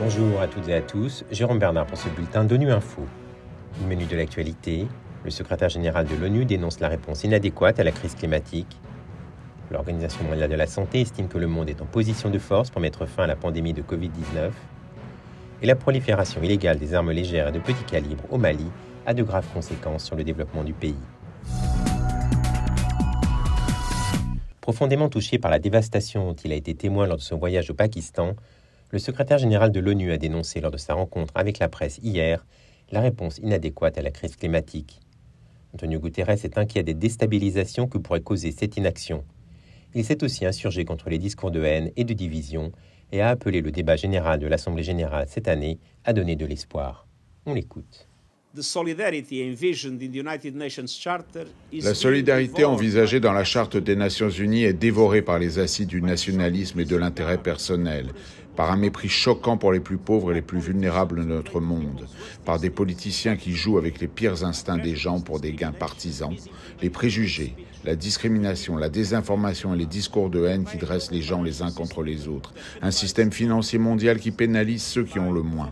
Bonjour à toutes et à tous, Jérôme Bernard pour ce bulletin d'ONU Info. Au menu de l'actualité, le secrétaire général de l'ONU dénonce la réponse inadéquate à la crise climatique. L'Organisation mondiale de la santé estime que le monde est en position de force pour mettre fin à la pandémie de Covid-19. Et la prolifération illégale des armes légères et de petit calibre au Mali a de graves conséquences sur le développement du pays. Profondément touché par la dévastation dont il a été témoin lors de son voyage au Pakistan, le secrétaire général de l'ONU a dénoncé lors de sa rencontre avec la presse hier la réponse inadéquate à la crise climatique. Antonio Guterres est inquiet des déstabilisations que pourrait causer cette inaction. Il s'est aussi insurgé contre les discours de haine et de division et a appelé le débat général de l'Assemblée générale cette année à donner de l'espoir. On l'écoute. La solidarité envisagée dans la Charte des Nations Unies est dévorée par les acides du nationalisme et de l'intérêt personnel, par un mépris choquant pour les plus pauvres et les plus vulnérables de notre monde, par des politiciens qui jouent avec les pires instincts des gens pour des gains partisans, les préjugés, la discrimination, la désinformation et les discours de haine qui dressent les gens les uns contre les autres, un système financier mondial qui pénalise ceux qui ont le moins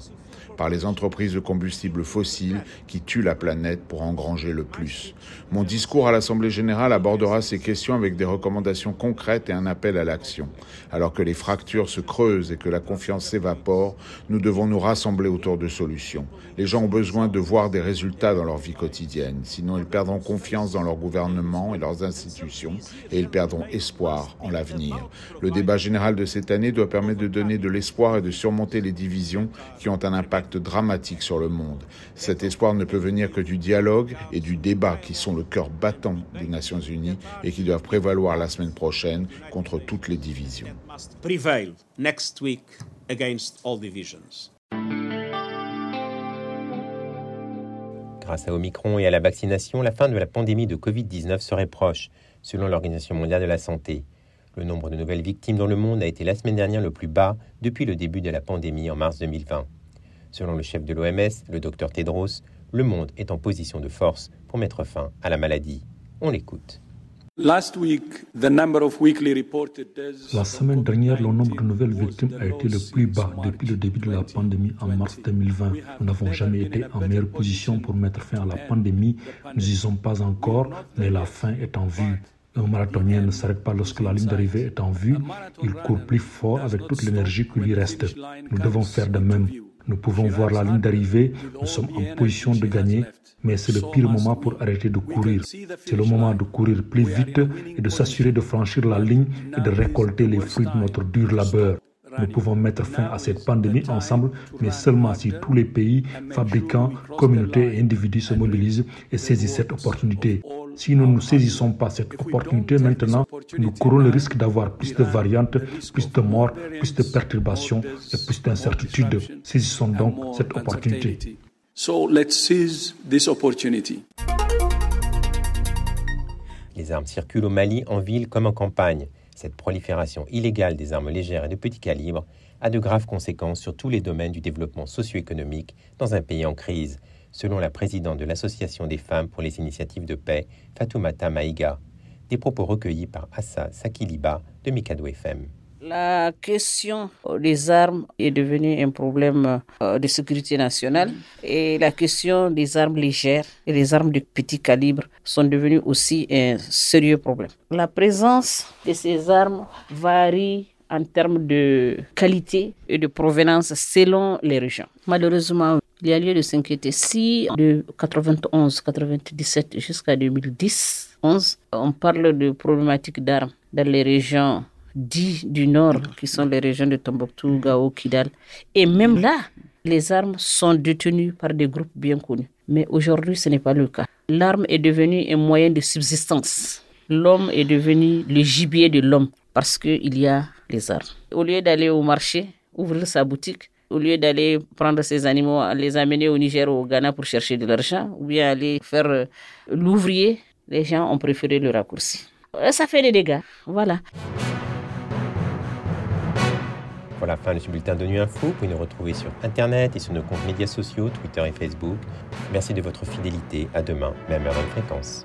par les entreprises de combustibles fossiles qui tuent la planète pour engranger le plus. Mon discours à l'Assemblée générale abordera ces questions avec des recommandations concrètes et un appel à l'action. Alors que les fractures se creusent et que la confiance s'évapore, nous devons nous rassembler autour de solutions. Les gens ont besoin de voir des résultats dans leur vie quotidienne, sinon ils perdront confiance dans leur gouvernement et leurs institutions et ils perdront espoir en l'avenir. Le débat général de cette année doit permettre de donner de l'espoir et de surmonter les divisions qui ont un impact dramatique sur le monde. Cet espoir ne peut venir que du dialogue et du débat qui sont le cœur battant des Nations Unies et qui doivent prévaloir la semaine prochaine contre toutes les divisions. Grâce à Omicron et à la vaccination, la fin de la pandémie de Covid-19 serait proche, selon l'Organisation mondiale de la santé. Le nombre de nouvelles victimes dans le monde a été la semaine dernière le plus bas depuis le début de la pandémie en mars 2020. Selon le chef de l'OMS, le docteur Tedros, le monde est en position de force pour mettre fin à la maladie. On l'écoute. La semaine dernière, le nombre de nouvelles victimes a été le plus bas depuis le début de la pandémie en mars 2020. Nous n'avons jamais été en meilleure position pour mettre fin à la pandémie. Nous n'y sommes pas encore, mais la fin est en vue. Un marathonien ne s'arrête pas lorsque la ligne d'arrivée est en vue. Il court plus fort avec toute l'énergie qui lui reste. Nous devons faire de même. Nous pouvons voir la ligne d'arrivée, nous sommes en position de gagner, mais c'est le pire moment pour arrêter de courir. C'est le moment de courir plus vite et de s'assurer de franchir la ligne et de récolter les fruits de notre dur labeur. Nous pouvons mettre fin à cette pandémie ensemble, mais seulement si tous les pays, fabricants, communautés et individus se mobilisent et saisissent cette opportunité. Si nous ne saisissons pas cette opportunité maintenant, nous courons le risque d'avoir plus de variantes, plus de morts, plus de perturbations et plus d'incertitudes. Saisissons donc cette opportunité. Les armes circulent au Mali en ville comme en campagne. Cette prolifération illégale des armes légères et de petit calibre a de graves conséquences sur tous les domaines du développement socio-économique dans un pays en crise selon la présidente de l'Association des femmes pour les initiatives de paix, Fatoumata Maïga. Des propos recueillis par Assa Sakiliba de Mikado FM. La question des armes est devenue un problème euh, de sécurité nationale et la question des armes légères et les armes de petit calibre sont devenues aussi un sérieux problème. La présence de ces armes varie en termes de qualité et de provenance selon les régions. Malheureusement, il y a lieu de s'inquiéter. Si de 91, 97 jusqu'à 2010, 11, on parle de problématiques d'armes dans les régions dites du nord, qui sont les régions de Tombouctou, Gao, Kidal. Et même là, les armes sont détenues par des groupes bien connus. Mais aujourd'hui, ce n'est pas le cas. L'arme est devenue un moyen de subsistance. L'homme est devenu le gibier de l'homme parce qu'il y a les armes. Au lieu d'aller au marché, ouvrir sa boutique, au lieu d'aller prendre ces animaux, les amener au Niger ou au Ghana pour chercher de l'argent, ou bien aller faire euh, l'ouvrier, les gens ont préféré le raccourci. Euh, ça fait des dégâts. Voilà. Voilà, fin de ce bulletin de Nuit Info. Vous pouvez nous retrouver sur Internet et sur nos comptes médias sociaux, Twitter et Facebook. Merci de votre fidélité. À demain, même heure, même fréquence.